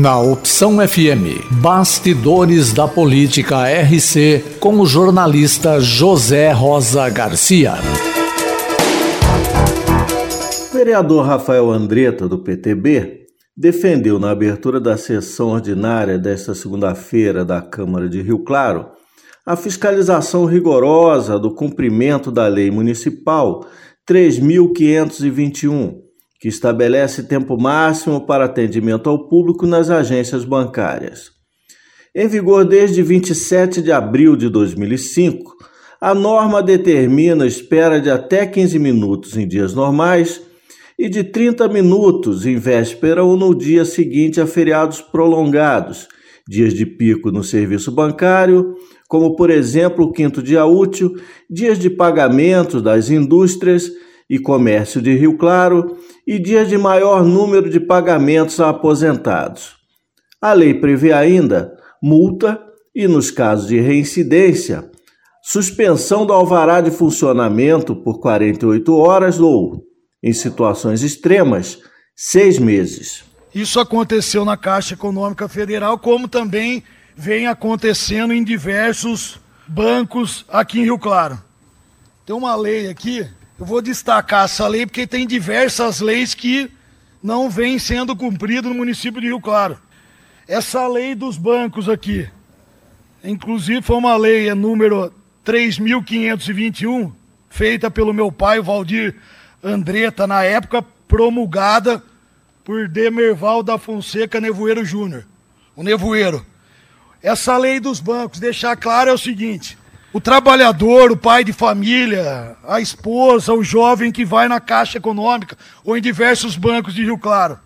Na Opção FM, Bastidores da Política RC, com o jornalista José Rosa Garcia. O vereador Rafael Andretta, do PTB, defendeu na abertura da sessão ordinária desta segunda-feira da Câmara de Rio Claro a fiscalização rigorosa do cumprimento da Lei Municipal 3.521 que estabelece tempo máximo para atendimento ao público nas agências bancárias. Em vigor desde 27 de abril de 2005, a norma determina espera de até 15 minutos em dias normais e de 30 minutos em véspera ou no dia seguinte a feriados prolongados, dias de pico no serviço bancário, como por exemplo o quinto dia útil, dias de pagamento das indústrias e Comércio de Rio Claro e dias de maior número de pagamentos a aposentados. A lei prevê ainda multa e, nos casos de reincidência, suspensão do alvará de funcionamento por 48 horas ou, em situações extremas, seis meses. Isso aconteceu na Caixa Econômica Federal, como também vem acontecendo em diversos bancos aqui em Rio Claro. Tem uma lei aqui eu vou destacar essa lei porque tem diversas leis que não vêm sendo cumpridas no município de Rio Claro. Essa lei dos bancos aqui, inclusive foi uma lei é número 3.521, feita pelo meu pai, o Valdir Andretta, na época promulgada por Demerval da Fonseca Nevoeiro Júnior, o Nevoeiro. Essa lei dos bancos, deixar claro é o seguinte: o trabalhador, o pai de família, a esposa, o jovem que vai na Caixa Econômica ou em diversos bancos de Rio Claro.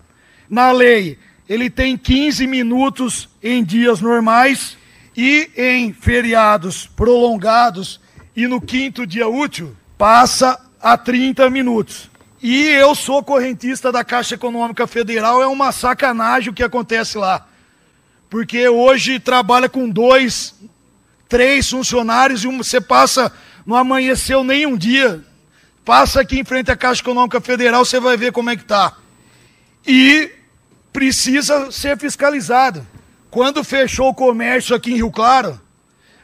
Na lei, ele tem 15 minutos em dias normais e em feriados prolongados e no quinto dia útil passa a 30 minutos. E eu sou correntista da Caixa Econômica Federal, é uma sacanagem o que acontece lá. Porque hoje trabalha com dois três funcionários e um, você passa, não amanheceu nem um dia. Passa aqui em frente à Caixa Econômica Federal, você vai ver como é que está. E precisa ser fiscalizado. Quando fechou o comércio aqui em Rio Claro,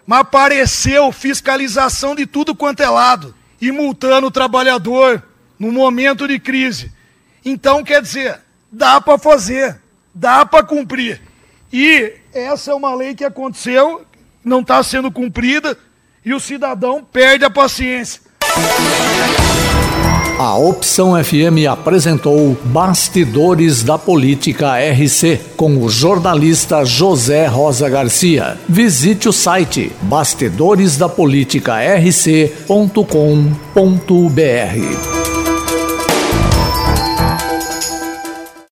mas apareceu fiscalização de tudo quanto é lado e multando o trabalhador no momento de crise. Então, quer dizer, dá para fazer, dá para cumprir. E essa é uma lei que aconteceu não está sendo cumprida e o cidadão perde a paciência. A Opção FM apresentou Bastidores da Política RC com o jornalista José Rosa Garcia. Visite o site bastidoresdapoliticarc.com.br.